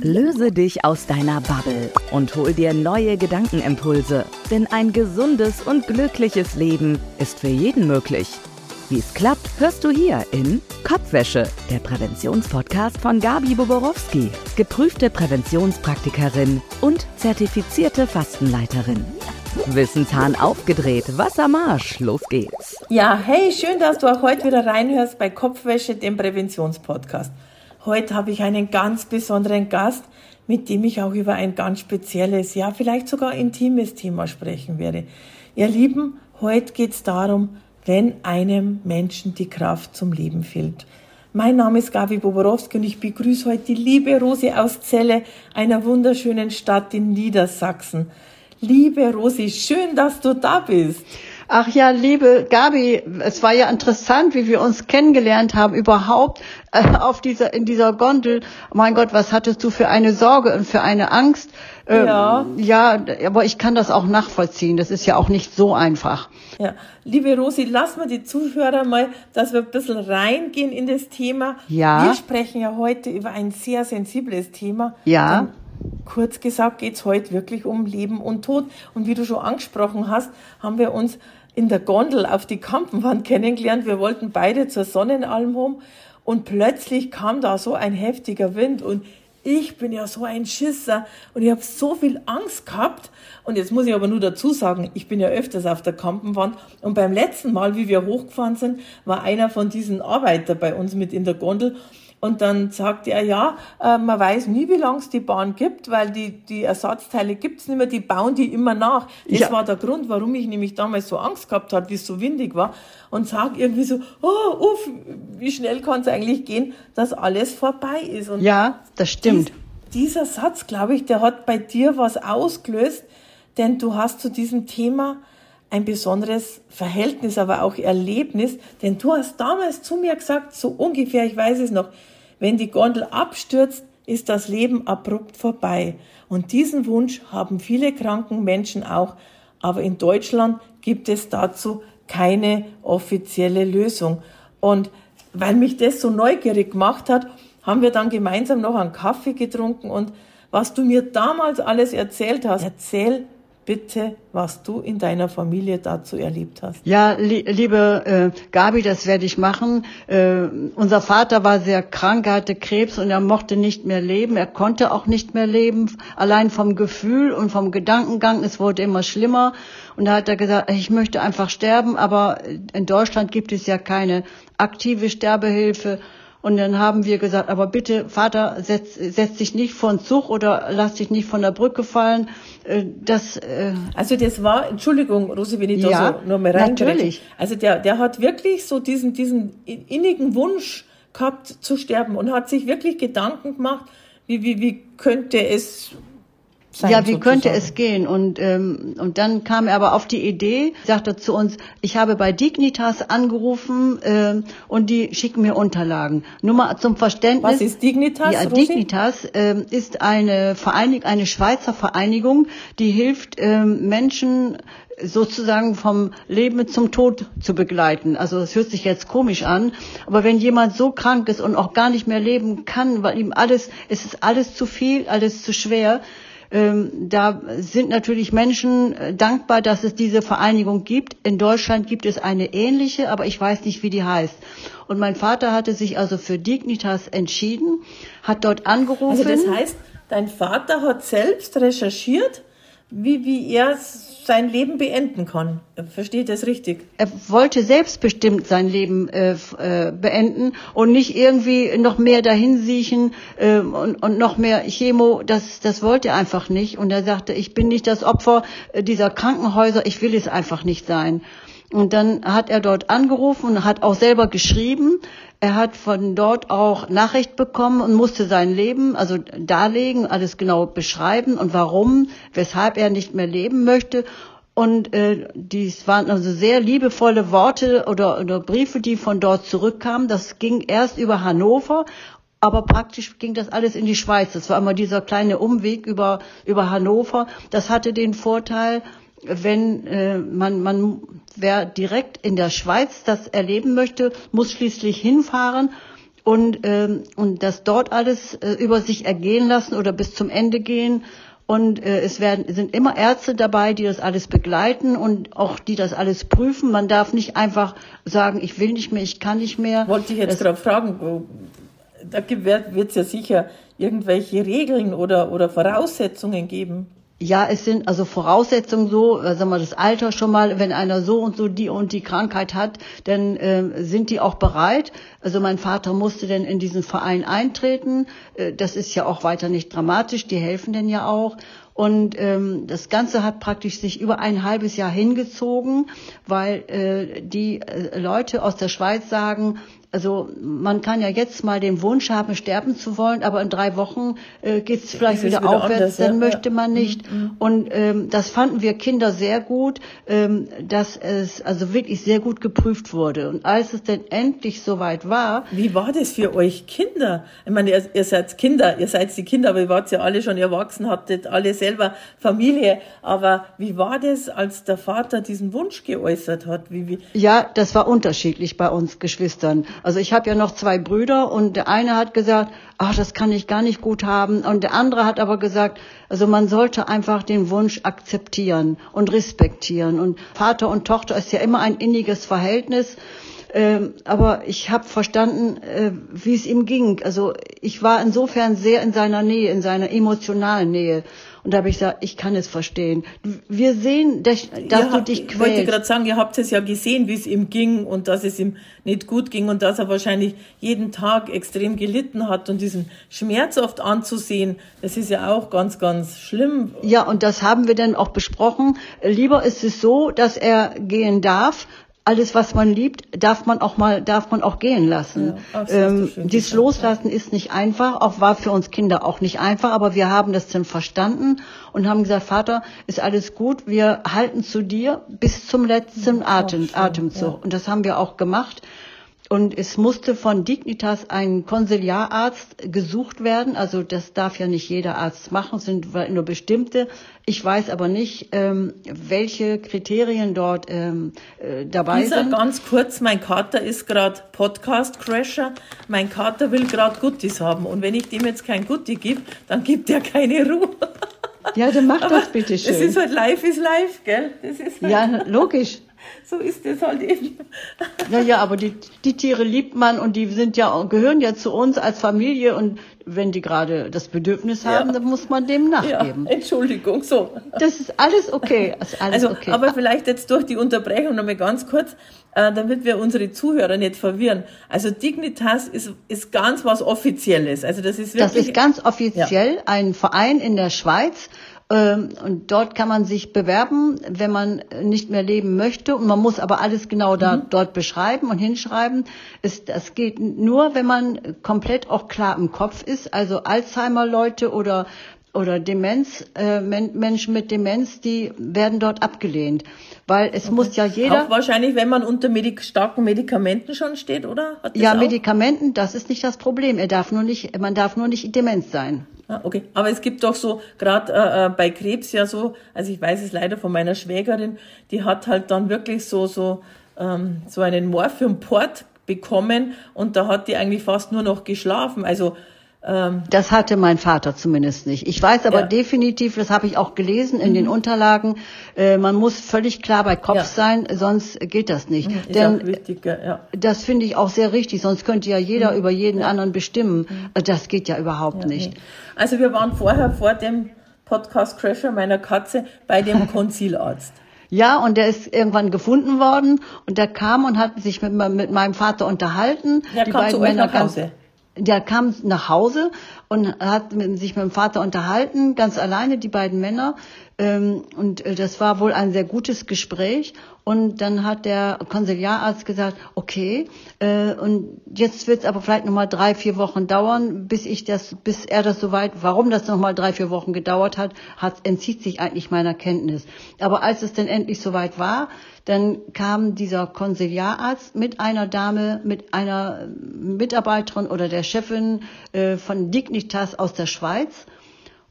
Löse dich aus deiner Bubble und hol dir neue Gedankenimpulse. Denn ein gesundes und glückliches Leben ist für jeden möglich. Wie es klappt, hörst du hier in Kopfwäsche, der Präventionspodcast von Gabi Boborowski, geprüfte Präventionspraktikerin und zertifizierte Fastenleiterin. Wissenshahn aufgedreht, Wassermarsch, los geht's. Ja, hey, schön, dass du auch heute wieder reinhörst bei Kopfwäsche, dem Präventionspodcast. Heute habe ich einen ganz besonderen Gast, mit dem ich auch über ein ganz spezielles, ja vielleicht sogar intimes Thema sprechen werde. Ihr Lieben, heute geht es darum, wenn einem Menschen die Kraft zum Leben fehlt. Mein Name ist Gabi Boborowski und ich begrüße heute die liebe Rosi aus Celle, einer wunderschönen Stadt in Niedersachsen. Liebe Rosi, schön, dass du da bist. Ach ja, liebe Gabi, es war ja interessant, wie wir uns kennengelernt haben, überhaupt äh, auf dieser, in dieser Gondel. Mein Gott, was hattest du für eine Sorge und für eine Angst? Ähm, ja. Ja, aber ich kann das auch nachvollziehen. Das ist ja auch nicht so einfach. Ja, liebe Rosi, lass mal die Zuhörer mal, dass wir ein bisschen reingehen in das Thema. Ja. Wir sprechen ja heute über ein sehr sensibles Thema. Ja. Kurz gesagt geht es heute wirklich um Leben und Tod. Und wie du schon angesprochen hast, haben wir uns in der Gondel auf die Kampenwand kennengelernt. Wir wollten beide zur Sonnenalm home und plötzlich kam da so ein heftiger Wind und ich bin ja so ein Schisser und ich habe so viel Angst gehabt. Und jetzt muss ich aber nur dazu sagen, ich bin ja öfters auf der Kampenwand. Und beim letzten Mal, wie wir hochgefahren sind, war einer von diesen Arbeiter bei uns mit in der Gondel. Und dann sagte er, ja, äh, man weiß nie, wie lange es die Bahn gibt, weil die, die Ersatzteile gibt's nicht mehr, die bauen die immer nach. Das ja. war der Grund, warum ich nämlich damals so Angst gehabt hat, wie es so windig war. Und sag irgendwie so, oh, uff, wie schnell kann es eigentlich gehen, dass alles vorbei ist. Und ja, das stimmt. Dies, dieser Satz, glaube ich, der hat bei dir was ausgelöst, denn du hast zu diesem Thema ein besonderes Verhältnis, aber auch Erlebnis, denn du hast damals zu mir gesagt, so ungefähr, ich weiß es noch, wenn die Gondel abstürzt, ist das Leben abrupt vorbei. Und diesen Wunsch haben viele kranken Menschen auch. Aber in Deutschland gibt es dazu keine offizielle Lösung. Und weil mich das so neugierig gemacht hat, haben wir dann gemeinsam noch einen Kaffee getrunken und was du mir damals alles erzählt hast, erzähl bitte, was du in deiner Familie dazu erlebt hast. Ja, li liebe äh, Gabi, das werde ich machen. Äh, unser Vater war sehr krank, er hatte Krebs und er mochte nicht mehr leben. Er konnte auch nicht mehr leben, allein vom Gefühl und vom Gedankengang. Es wurde immer schlimmer. Und da hat er gesagt, ich möchte einfach sterben, aber in Deutschland gibt es ja keine aktive Sterbehilfe. Und dann haben wir gesagt, aber bitte, Vater, setz, setz dich nicht vor den Zug oder lass dich nicht von der Brücke fallen. Äh, das, äh also das war, Entschuldigung, Rosi, wenn ich da ja, so nur mal rein natürlich. Also der, der hat wirklich so diesen, diesen innigen Wunsch gehabt zu sterben und hat sich wirklich Gedanken gemacht, wie, wie, wie könnte es sein. Ja, wie sozusagen. könnte es gehen? Und, ähm, und dann kam er aber auf die Idee, sagte zu uns, ich habe bei Dignitas angerufen ähm, und die schicken mir Unterlagen. Nur mal zum Verständnis. Was ist Dignitas? Ja, Rosi? Dignitas ähm, ist eine Vereinigung, eine Schweizer Vereinigung, die hilft ähm, Menschen sozusagen vom Leben zum Tod zu begleiten. Also es hört sich jetzt komisch an, aber wenn jemand so krank ist und auch gar nicht mehr leben kann, weil ihm alles, es ist alles zu viel, alles zu schwer, da sind natürlich Menschen äh, dankbar, dass es diese Vereinigung gibt. In Deutschland gibt es eine ähnliche, aber ich weiß nicht, wie die heißt. Und mein Vater hatte sich also für Dignitas entschieden, hat dort angerufen. Also das heißt, dein Vater hat selbst recherchiert, wie, wie er sein Leben beenden kann. Versteht das richtig? Er wollte selbstbestimmt sein Leben äh, äh, beenden und nicht irgendwie noch mehr dahin siechen äh, und, und noch mehr Chemo. Das, das wollte er einfach nicht. Und er sagte, ich bin nicht das Opfer äh, dieser Krankenhäuser, ich will es einfach nicht sein. Und dann hat er dort angerufen und hat auch selber geschrieben. Er hat von dort auch Nachricht bekommen und musste sein Leben also darlegen, alles genau beschreiben und warum, weshalb er nicht mehr leben möchte. Und äh, dies waren also sehr liebevolle Worte oder, oder Briefe, die von dort zurückkamen. Das ging erst über Hannover, aber praktisch ging das alles in die Schweiz. Das war immer dieser kleine Umweg über, über Hannover. Das hatte den Vorteil, wenn äh, man, man, wer direkt in der Schweiz das erleben möchte, muss schließlich hinfahren und, ähm, und das dort alles äh, über sich ergehen lassen oder bis zum Ende gehen. Und äh, es werden, sind immer Ärzte dabei, die das alles begleiten und auch die das alles prüfen. Man darf nicht einfach sagen, ich will nicht mehr, ich kann nicht mehr. Wollte ich jetzt gerade fragen, da wird es ja sicher irgendwelche Regeln oder, oder Voraussetzungen geben. Ja, es sind also Voraussetzungen so, äh, sagen wir das Alter schon mal, wenn einer so und so die und die Krankheit hat, dann äh, sind die auch bereit. Also mein Vater musste dann in diesen Verein eintreten. Äh, das ist ja auch weiter nicht dramatisch, die helfen denn ja auch. Und ähm, das Ganze hat praktisch sich über ein halbes Jahr hingezogen, weil äh, die äh, Leute aus der Schweiz sagen, also man kann ja jetzt mal den Wunsch haben, sterben zu wollen, aber in drei Wochen äh, geht es vielleicht wieder, wieder, aufwärts, anders, dann ja? möchte man nicht. Mhm. Und ähm, das fanden wir Kinder sehr gut, ähm, dass es also wirklich sehr gut geprüft wurde. Und als es denn endlich soweit war. Wie war das für euch Kinder? Ich meine, ihr, ihr seid Kinder, ihr seid die Kinder, aber ihr wart ja alle schon erwachsen, hattet alle selber Familie. Aber wie war das, als der Vater diesen Wunsch geäußert hat? Wie, wie? Ja, das war unterschiedlich bei uns Geschwistern. Also ich habe ja noch zwei Brüder und der eine hat gesagt, ach, das kann ich gar nicht gut haben. Und der andere hat aber gesagt, also man sollte einfach den Wunsch akzeptieren und respektieren. Und Vater und Tochter ist ja immer ein inniges Verhältnis. Ähm, aber ich habe verstanden, äh, wie es ihm ging. Also ich war insofern sehr in seiner Nähe, in seiner emotionalen Nähe. Und da habe ich gesagt, ich kann es verstehen. Wir sehen, dass, dass du dich quälst. Ich wollte gerade sagen, ihr habt es ja gesehen, wie es ihm ging und dass es ihm nicht gut ging und dass er wahrscheinlich jeden Tag extrem gelitten hat und diesen Schmerz oft anzusehen, das ist ja auch ganz, ganz schlimm. Ja, und das haben wir dann auch besprochen. Lieber ist es so, dass er gehen darf, alles, was man liebt, darf man auch mal, darf man auch gehen lassen. Ja, ähm, dies Loslassen ist nicht einfach, auch war für uns Kinder auch nicht einfach, aber wir haben das dann verstanden und haben gesagt, Vater, ist alles gut, wir halten zu dir bis zum letzten Atem, Atemzug. Ja. Und das haben wir auch gemacht. Und es musste von Dignitas ein Konsiliararzt gesucht werden. Also das darf ja nicht jeder Arzt machen, sind nur bestimmte. Ich weiß aber nicht, ähm, welche Kriterien dort ähm, äh, dabei Lisa, sind. ganz kurz, mein Kater ist gerade Podcast-Crasher. Mein Kater will gerade Guttis haben. Und wenn ich dem jetzt kein Gutti gebe, dann gibt er keine Ruhe. Ja, dann mach das bitte schön. Das ist halt live is live, gell? Das ist halt ja, logisch. So ist es halt eben. Ja, ja, aber die, die Tiere liebt man und die sind ja, gehören ja zu uns als Familie und wenn die gerade das Bedürfnis haben, ja. dann muss man dem nachgeben. Ja, Entschuldigung, so. Das ist alles okay. Ist alles also, okay. aber vielleicht jetzt durch die Unterbrechung nochmal ganz kurz, äh, damit wir unsere Zuhörer nicht verwirren. Also Dignitas ist, ist ganz was Offizielles. Also das ist wirklich. Das ist ganz offiziell ja. ein Verein in der Schweiz, und dort kann man sich bewerben, wenn man nicht mehr leben möchte. Und man muss aber alles genau da, mhm. dort beschreiben und hinschreiben. Es, das geht nur, wenn man komplett auch klar im Kopf ist. Also Alzheimer-Leute oder oder Demenz, äh, Menschen mit Demenz, die werden dort abgelehnt. Weil es okay. muss ja jeder. Auch wahrscheinlich, wenn man unter Medik starken Medikamenten schon steht, oder? ja, auch? Medikamenten, das ist nicht das Problem. Er darf nur nicht, man darf nur nicht Demenz sein. Ah, okay, aber es gibt doch so, gerade äh, äh, bei Krebs ja so, also ich weiß es leider von meiner Schwägerin, die hat halt dann wirklich so, so, ähm, so einen Morphiumport bekommen und da hat die eigentlich fast nur noch geschlafen. Also das hatte mein Vater zumindest nicht. Ich weiß aber ja. definitiv, das habe ich auch gelesen in mhm. den Unterlagen, äh, man muss völlig klar bei Kopf ja. sein, sonst geht das nicht. Mhm, Denn wichtig, ja. das finde ich auch sehr richtig, sonst könnte ja jeder mhm. über jeden anderen bestimmen. Mhm. Also das geht ja überhaupt nicht. Also wir waren vorher vor dem Podcast Crasher meiner Katze bei dem Konzilarzt. Ja, und der ist irgendwann gefunden worden und der kam und hat sich mit, mit meinem Vater unterhalten. Der die kam beiden zu Männer nach Hause. Ganz, der kam nach Hause und hat sich mit dem Vater unterhalten, ganz alleine, die beiden Männer. Ähm, und äh, das war wohl ein sehr gutes Gespräch. Und dann hat der Konsiliararzt gesagt, okay, äh, und jetzt wird es aber vielleicht nochmal drei, vier Wochen dauern, bis ich das, bis er das soweit, warum das nochmal drei, vier Wochen gedauert hat, hat, entzieht sich eigentlich meiner Kenntnis. Aber als es dann endlich soweit war, dann kam dieser Konsiliararzt mit einer Dame, mit einer Mitarbeiterin oder der Chefin äh, von Dignitas aus der Schweiz.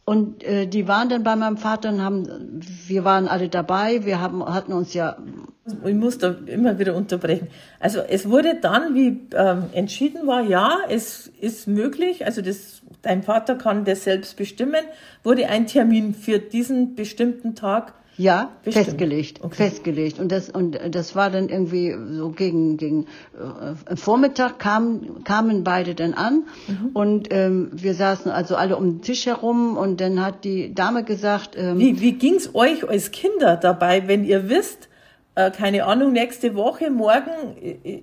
Und äh, die waren dann bei meinem Vater und haben, wir waren alle dabei, wir haben, hatten uns ja Ich muss da immer wieder unterbrechen. Also es wurde dann, wie ähm, entschieden war, ja, es ist möglich, also das, dein Vater kann das selbst bestimmen, wurde ein Termin für diesen bestimmten Tag ja, Bestimmt. festgelegt, okay. festgelegt. Und das und das war dann irgendwie so gegen gegen äh, Vormittag kamen kamen beide dann an mhm. und ähm, wir saßen also alle um den Tisch herum und dann hat die Dame gesagt, ähm, wie wie ging's euch als Kinder dabei, wenn ihr wisst, äh, keine Ahnung, nächste Woche, morgen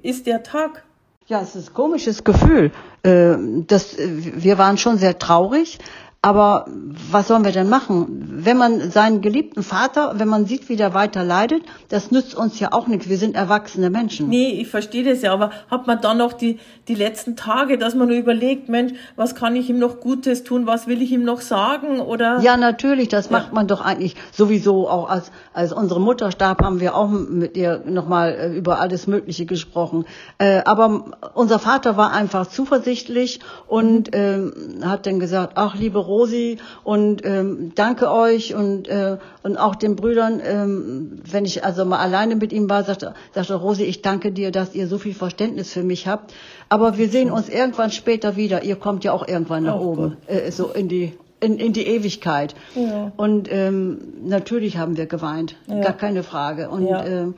ist der Tag? Ja, es ist ein komisches Gefühl. Äh, das, wir waren schon sehr traurig, aber was sollen wir denn machen? Wenn man seinen geliebten Vater, wenn man sieht, wie der weiter leidet, das nützt uns ja auch nichts. Wir sind erwachsene Menschen. Nee, ich verstehe das ja, aber hat man dann noch die, die letzten Tage, dass man nur überlegt, Mensch, was kann ich ihm noch Gutes tun? Was will ich ihm noch sagen? Oder? Ja, natürlich, das ja. macht man doch eigentlich sowieso auch als, als unsere Mutter starb, haben wir auch mit ihr nochmal äh, über alles Mögliche gesprochen. Äh, aber unser Vater war einfach zuversichtlich und äh, hat dann gesagt, ach, liebe Rosi und ähm, danke euch und, äh, und auch den Brüdern, ähm, wenn ich also mal alleine mit ihm war, sagte, sagte Rosi, ich danke dir, dass ihr so viel Verständnis für mich habt. Aber wir sehen uns irgendwann später wieder. Ihr kommt ja auch irgendwann nach oh oben, so in die in, in die Ewigkeit. Ja. Und ähm, natürlich haben wir geweint, ja. gar keine Frage. Und ja. ähm,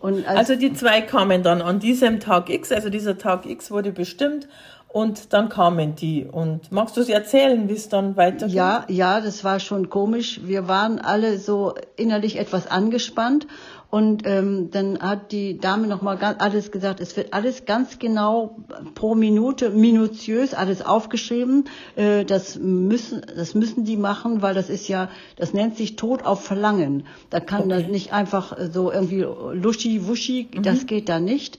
und als also die zwei kamen dann an diesem Tag X, also dieser Tag X wurde bestimmt und dann kamen die. Und magst du es erzählen, wie es dann weitergeht? Ja, ja, das war schon komisch. Wir waren alle so innerlich etwas angespannt. Und ähm, dann hat die Dame nochmal alles gesagt, es wird alles ganz genau pro Minute, minutiös alles aufgeschrieben. Äh, das, müssen, das müssen die machen, weil das ist ja, das nennt sich Tod auf Verlangen. Da kann okay. das nicht einfach so irgendwie luschi-wuschi, mhm. das geht da nicht.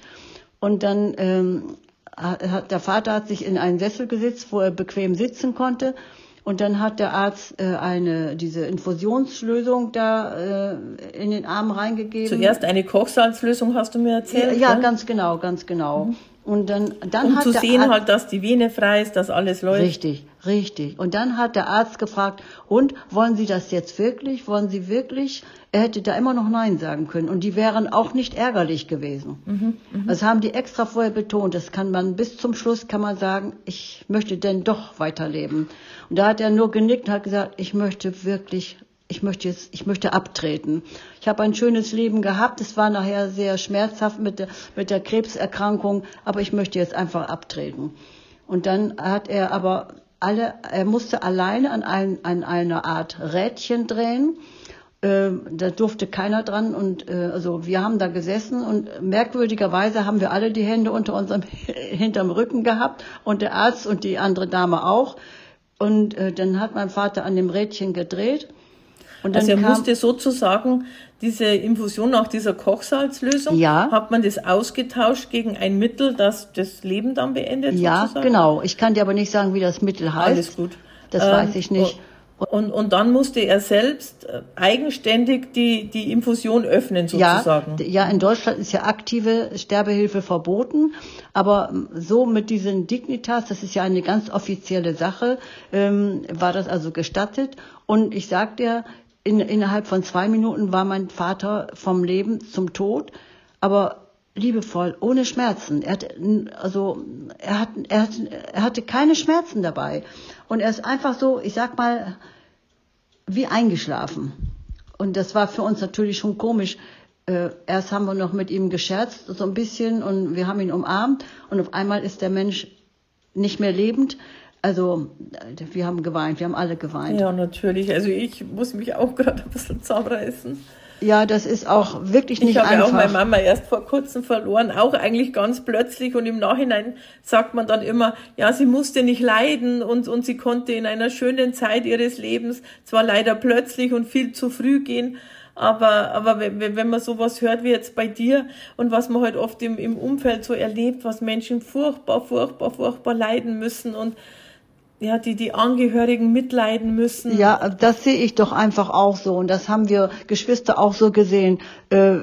Und dann ähm, hat, der Vater hat sich in einen Sessel gesetzt, wo er bequem sitzen konnte. Und dann hat der Arzt äh, eine diese Infusionslösung da äh, in den Arm reingegeben. Zuerst eine Kochsalzlösung hast du mir erzählt. Ja, ja ganz genau, ganz genau. Mhm. Und dann, dann um hat zu sehen Arzt, halt, dass die Vene frei ist, dass alles läuft. Richtig, richtig. Und dann hat der Arzt gefragt, und wollen Sie das jetzt wirklich? Wollen Sie wirklich? Er hätte da immer noch Nein sagen können. Und die wären auch nicht ärgerlich gewesen. Mhm, mh. Das haben die extra vorher betont. Das kann man bis zum Schluss kann man sagen, ich möchte denn doch weiterleben. Und da hat er nur genickt und hat gesagt, ich möchte wirklich ich möchte jetzt, ich möchte abtreten. Ich habe ein schönes Leben gehabt. Es war nachher sehr schmerzhaft mit der, mit der Krebserkrankung, aber ich möchte jetzt einfach abtreten. Und dann hat er aber alle, er musste alleine an, ein, an einer Art Rädchen drehen. Äh, da durfte keiner dran und äh, also wir haben da gesessen und merkwürdigerweise haben wir alle die Hände unter unserem hinterm Rücken gehabt und der Arzt und die andere Dame auch. Und äh, dann hat mein Vater an dem Rädchen gedreht und also er musste sozusagen diese Infusion nach dieser Kochsalzlösung, ja. hat man das ausgetauscht gegen ein Mittel, das das Leben dann beendet? Ja, sozusagen? genau. Ich kann dir aber nicht sagen, wie das Mittel heißt. Alles gut. Das ähm, weiß ich nicht. Und, und dann musste er selbst äh, eigenständig die, die Infusion öffnen, sozusagen. Ja, ja, in Deutschland ist ja aktive Sterbehilfe verboten, aber ähm, so mit diesen Dignitas, das ist ja eine ganz offizielle Sache, ähm, war das also gestattet. Und ich sag dir, in, innerhalb von zwei Minuten war mein Vater vom Leben zum Tod, aber liebevoll, ohne Schmerzen. Er hat, also, er, hat, er, hat, er hatte keine Schmerzen dabei. Und er ist einfach so, ich sag mal, wie eingeschlafen. Und das war für uns natürlich schon komisch. Äh, erst haben wir noch mit ihm gescherzt, so ein bisschen, und wir haben ihn umarmt. Und auf einmal ist der Mensch nicht mehr lebend. Also wir haben geweint, wir haben alle geweint. Ja, natürlich. Also ich muss mich auch gerade ein bisschen zusammenreißen. Ja, das ist auch wirklich nicht einfach. Ich habe auch meine Mama erst vor kurzem verloren, auch eigentlich ganz plötzlich. Und im Nachhinein sagt man dann immer, ja, sie musste nicht leiden und, und sie konnte in einer schönen Zeit ihres Lebens zwar leider plötzlich und viel zu früh gehen, aber, aber wenn, wenn man sowas hört wie jetzt bei dir und was man halt oft im, im Umfeld so erlebt, was Menschen furchtbar, furchtbar, furchtbar leiden müssen und ja, die die Angehörigen mitleiden müssen. Ja, das sehe ich doch einfach auch so und das haben wir Geschwister auch so gesehen. Äh,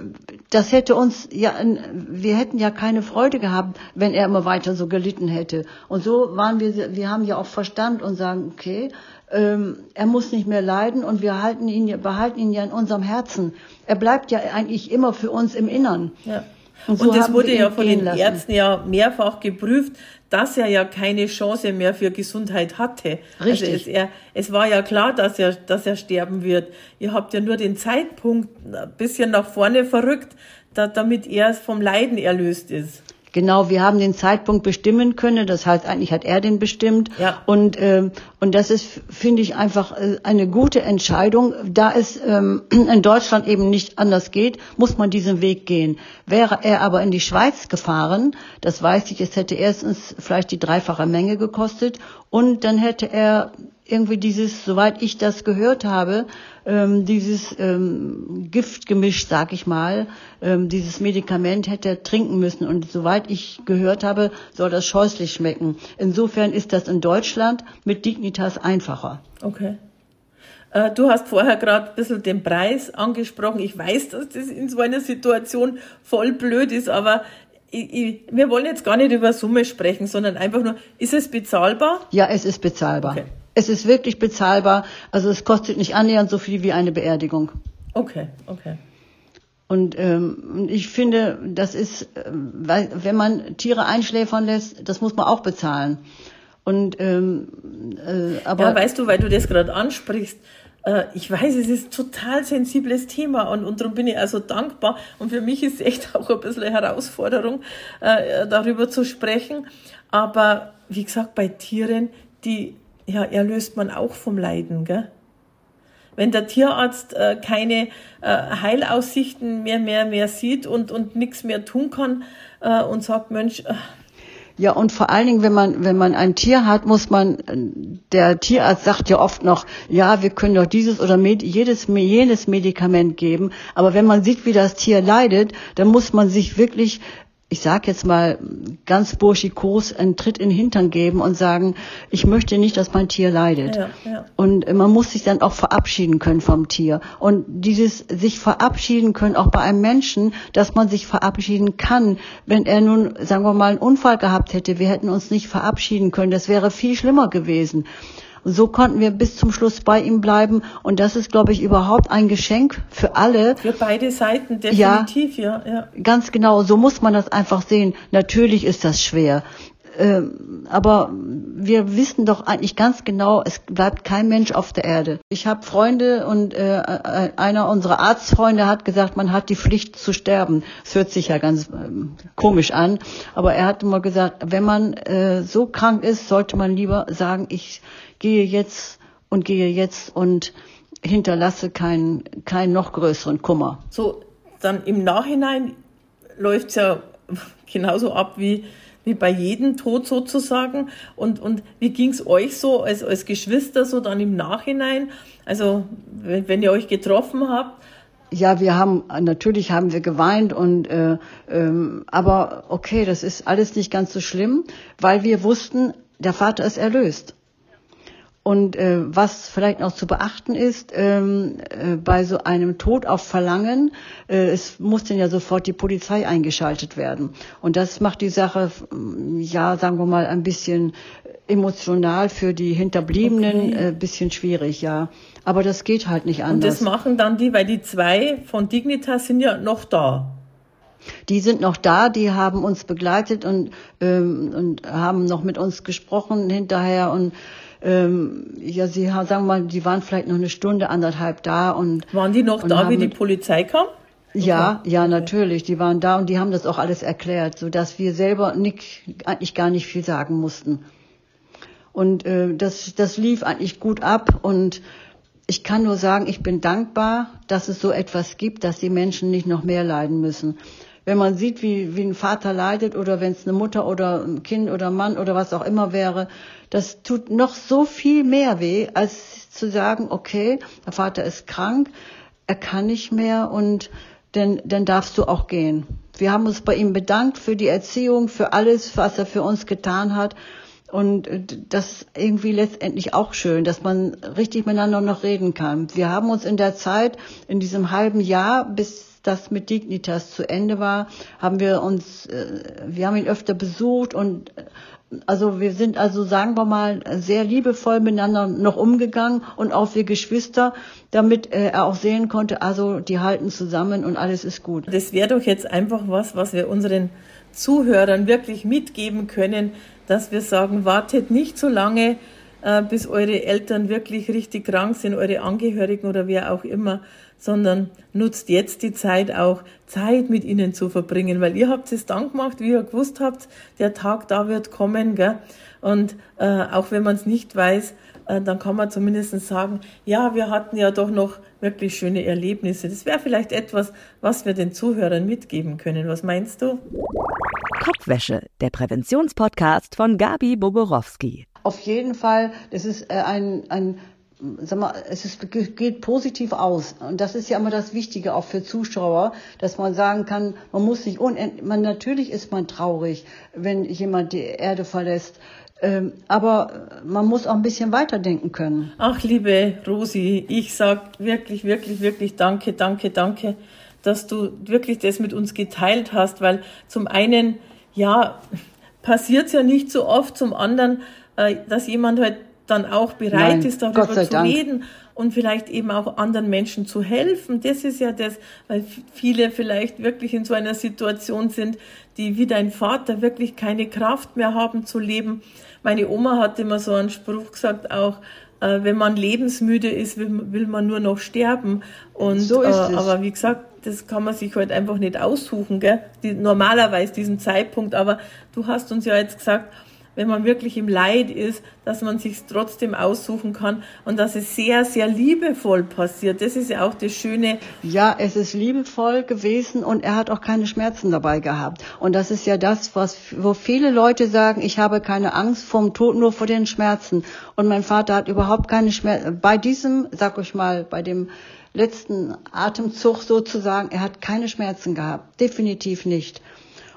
das hätte uns ja, wir hätten ja keine Freude gehabt, wenn er immer weiter so gelitten hätte. Und so waren wir, wir haben ja auch Verstand und sagen, okay, ähm, er muss nicht mehr leiden und wir halten ihn, behalten ihn ja in unserem Herzen. Er bleibt ja eigentlich immer für uns im Innern. Ja. Und, so und das wurde ja von den lassen. Ärzten ja mehrfach geprüft, dass er ja keine Chance mehr für Gesundheit hatte. Richtig. Also es, er, es war ja klar, dass er, dass er sterben wird. Ihr habt ja nur den Zeitpunkt ein bisschen nach vorne verrückt, da, damit er vom Leiden erlöst ist. Genau, wir haben den Zeitpunkt bestimmen können. Das heißt, eigentlich hat er den bestimmt. Ja. Und ähm, und das ist, finde ich, einfach äh, eine gute Entscheidung. Da es ähm, in Deutschland eben nicht anders geht, muss man diesen Weg gehen. Wäre er aber in die Schweiz gefahren, das weiß ich, es hätte erstens vielleicht die dreifache Menge gekostet und dann hätte er irgendwie dieses, soweit ich das gehört habe, ähm, dieses ähm, Giftgemisch, sag ich mal, ähm, dieses Medikament hätte er trinken müssen. Und soweit ich gehört habe, soll das scheußlich schmecken. Insofern ist das in Deutschland mit Dignitas einfacher. Okay. Äh, du hast vorher gerade ein bisschen den Preis angesprochen. Ich weiß, dass das in so einer Situation voll blöd ist, aber ich, ich, wir wollen jetzt gar nicht über Summe sprechen, sondern einfach nur, ist es bezahlbar? Ja, es ist bezahlbar. Okay. Es ist wirklich bezahlbar. Also es kostet nicht annähernd so viel wie eine Beerdigung. Okay, okay. Und ähm, ich finde, das ist, äh, weil, wenn man Tiere einschläfern lässt, das muss man auch bezahlen. Und ähm, äh, aber ja, weißt du, weil du das gerade ansprichst, äh, ich weiß, es ist ein total sensibles Thema und, und darum bin ich also dankbar. Und für mich ist es echt auch ein bisschen eine Herausforderung, äh, darüber zu sprechen. Aber wie gesagt, bei Tieren, die ja, erlöst man auch vom Leiden, gell? Wenn der Tierarzt äh, keine äh, Heilaussichten mehr, mehr, mehr sieht und, und nichts mehr tun kann äh, und sagt, Mensch, äh, ja, und vor allen Dingen, wenn man, wenn man ein Tier hat, muss man, der Tierarzt sagt ja oft noch, ja, wir können doch dieses oder jedes, jenes Medikament geben. Aber wenn man sieht, wie das Tier leidet, dann muss man sich wirklich ich sage jetzt mal ganz burschikos, einen Tritt in den Hintern geben und sagen, ich möchte nicht, dass mein Tier leidet. Ja, ja. Und man muss sich dann auch verabschieden können vom Tier. Und dieses sich verabschieden können, auch bei einem Menschen, dass man sich verabschieden kann. Wenn er nun, sagen wir mal, einen Unfall gehabt hätte, wir hätten uns nicht verabschieden können, das wäre viel schlimmer gewesen. Und so konnten wir bis zum Schluss bei ihm bleiben. Und das ist, glaube ich, überhaupt ein Geschenk für alle. Für beide Seiten, definitiv, ja. ja, ja. Ganz genau, so muss man das einfach sehen. Natürlich ist das schwer. Ähm, aber wir wissen doch eigentlich ganz genau, es bleibt kein Mensch auf der Erde. Ich habe Freunde und äh, äh, einer unserer Arztfreunde hat gesagt, man hat die Pflicht zu sterben. Es hört sich ja ganz äh, komisch an, aber er hat immer gesagt, wenn man äh, so krank ist, sollte man lieber sagen, ich gehe jetzt und gehe jetzt und hinterlasse keinen, keinen noch größeren Kummer. So, dann im Nachhinein läuft's ja genauso ab wie, wie bei jedem Tod sozusagen. Und, und wie ging's euch so als, als Geschwister so dann im Nachhinein? Also, wenn, wenn ihr euch getroffen habt, ja, wir haben natürlich haben wir geweint und äh, ähm, aber okay, das ist alles nicht ganz so schlimm, weil wir wussten, der Vater ist erlöst. Und äh, was vielleicht noch zu beachten ist, ähm, äh, bei so einem Tod auf Verlangen, äh, es muss denn ja sofort die Polizei eingeschaltet werden. Und das macht die Sache, ja, sagen wir mal, ein bisschen emotional für die Hinterbliebenen okay. äh, bisschen schwierig, ja. Aber das geht halt nicht anders. Und das machen dann die, weil die zwei von Dignitas sind ja noch da. Die sind noch da, die haben uns begleitet und, ähm, und haben noch mit uns gesprochen hinterher und ähm, ja, sie sagen wir mal, die waren vielleicht noch eine Stunde, anderthalb da und waren die noch da, wie die Polizei kam? Ja, okay. ja, natürlich. Die waren da und die haben das auch alles erklärt, so dass wir selber nicht, eigentlich gar nicht viel sagen mussten. Und äh, das, das lief eigentlich gut ab und ich kann nur sagen, ich bin dankbar, dass es so etwas gibt, dass die Menschen nicht noch mehr leiden müssen wenn man sieht, wie, wie ein Vater leidet oder wenn es eine Mutter oder ein Kind oder Mann oder was auch immer wäre, das tut noch so viel mehr weh, als zu sagen, okay, der Vater ist krank, er kann nicht mehr und dann, dann darfst du auch gehen. Wir haben uns bei ihm bedankt für die Erziehung, für alles, was er für uns getan hat. Und das ist irgendwie letztendlich auch schön, dass man richtig miteinander noch reden kann. Wir haben uns in der Zeit, in diesem halben Jahr bis das mit Dignitas zu Ende war, haben wir uns, äh, wir haben ihn öfter besucht und Also wir sind also, sagen wir mal, sehr liebevoll miteinander noch umgegangen und auch wir Geschwister, damit äh, er auch sehen konnte, also die halten zusammen und alles ist gut. Das wäre doch jetzt einfach was, was wir unseren Zuhörern wirklich mitgeben können, dass wir sagen, wartet nicht so lange, äh, bis eure Eltern wirklich richtig krank sind, eure Angehörigen oder wer auch immer, sondern nutzt jetzt die Zeit auch, Zeit mit ihnen zu verbringen, weil ihr habt es dann gemacht, wie ihr gewusst habt, der Tag da wird kommen, gell? Und äh, auch wenn man es nicht weiß, äh, dann kann man zumindest sagen, ja, wir hatten ja doch noch wirklich schöne Erlebnisse. Das wäre vielleicht etwas, was wir den Zuhörern mitgeben können. Was meinst du? Kopfwäsche, der Präventionspodcast von Gabi Boborowski. Auf jeden Fall, das ist äh, ein, ein sag mal, es ist, geht positiv aus. Und das ist ja immer das Wichtige auch für Zuschauer, dass man sagen kann, man muss nicht unendlich, man, natürlich ist man traurig, wenn jemand die Erde verlässt. Ähm, aber man muss auch ein bisschen weiterdenken können. Ach, liebe Rosi, ich sag wirklich, wirklich, wirklich danke, danke, danke, dass du wirklich das mit uns geteilt hast, weil zum einen, ja, passiert ja nicht so oft, zum anderen, äh, dass jemand halt dann auch bereit Nein, ist, darüber zu Dank. reden und vielleicht eben auch anderen Menschen zu helfen. Das ist ja das, weil viele vielleicht wirklich in so einer Situation sind, die wie dein Vater wirklich keine Kraft mehr haben zu leben. Meine Oma hat immer so einen Spruch gesagt, auch äh, wenn man lebensmüde ist, will, will, man nur noch sterben. Und so ist äh, es. aber wie gesagt, das kann man sich halt einfach nicht aussuchen, gell? Die, normalerweise diesen Zeitpunkt. Aber du hast uns ja jetzt gesagt, wenn man wirklich im Leid ist, dass man sich trotzdem aussuchen kann und dass es sehr, sehr liebevoll passiert. Das ist ja auch das Schöne. Ja, es ist liebevoll gewesen und er hat auch keine Schmerzen dabei gehabt. Und das ist ja das, was, wo viele Leute sagen, ich habe keine Angst vom Tod, nur vor den Schmerzen. Und mein Vater hat überhaupt keine Schmerzen. Bei diesem, sag ich mal, bei dem letzten Atemzug sozusagen, er hat keine Schmerzen gehabt. Definitiv nicht.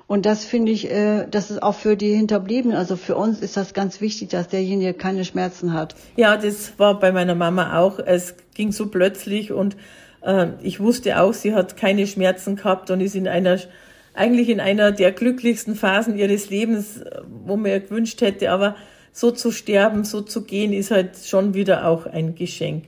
Und das finde ich, äh, das ist auch für die Hinterbliebenen, also für uns ist das ganz wichtig, dass derjenige keine Schmerzen hat. Ja, das war bei meiner Mama auch. Es ging so plötzlich und äh, ich wusste auch, sie hat keine Schmerzen gehabt und ist in einer eigentlich in einer der glücklichsten Phasen ihres Lebens, wo man ja gewünscht hätte, aber so zu sterben, so zu gehen, ist halt schon wieder auch ein Geschenk.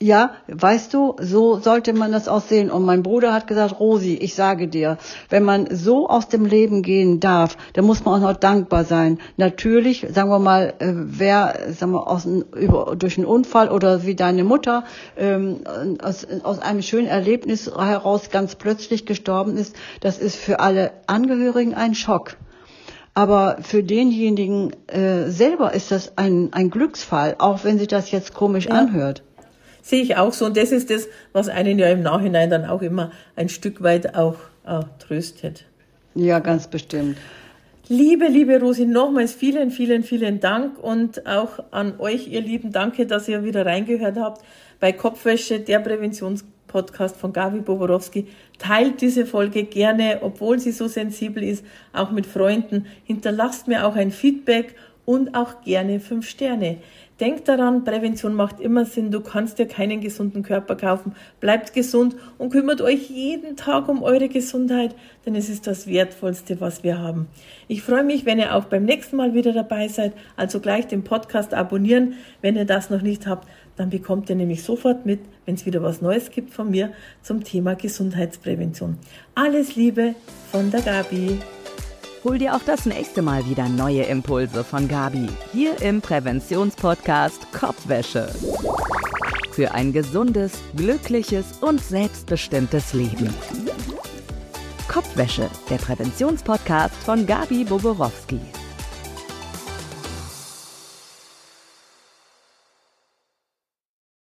Ja, weißt du, so sollte man das auch sehen. Und mein Bruder hat gesagt, Rosi, ich sage dir, wenn man so aus dem Leben gehen darf, dann muss man auch noch dankbar sein. Natürlich, sagen wir mal, äh, wer, sagen wir, aus, über, durch einen Unfall oder wie deine Mutter ähm, aus, aus einem schönen Erlebnis heraus ganz plötzlich gestorben ist, das ist für alle Angehörigen ein Schock. Aber für denjenigen äh, selber ist das ein, ein Glücksfall, auch wenn sich das jetzt komisch ja. anhört. Sehe ich auch so. Und das ist das, was einen ja im Nachhinein dann auch immer ein Stück weit auch, auch tröstet. Ja, ganz bestimmt. Liebe, liebe Rosi, nochmals vielen, vielen, vielen Dank und auch an euch, ihr Lieben, danke, dass ihr wieder reingehört habt bei Kopfwäsche, der Präventionspodcast von Gabi Boborowski. Teilt diese Folge gerne, obwohl sie so sensibel ist, auch mit Freunden. Hinterlasst mir auch ein Feedback und auch gerne fünf Sterne. Denkt daran, Prävention macht immer Sinn. Du kannst dir keinen gesunden Körper kaufen. Bleibt gesund und kümmert euch jeden Tag um eure Gesundheit, denn es ist das Wertvollste, was wir haben. Ich freue mich, wenn ihr auch beim nächsten Mal wieder dabei seid. Also gleich den Podcast abonnieren. Wenn ihr das noch nicht habt, dann bekommt ihr nämlich sofort mit, wenn es wieder was Neues gibt von mir zum Thema Gesundheitsprävention. Alles Liebe von der Gabi. Hol dir auch das nächste Mal wieder neue Impulse von Gabi hier im Präventionspodcast Kopfwäsche. Für ein gesundes, glückliches und selbstbestimmtes Leben. Kopfwäsche, der Präventionspodcast von Gabi Boborowski.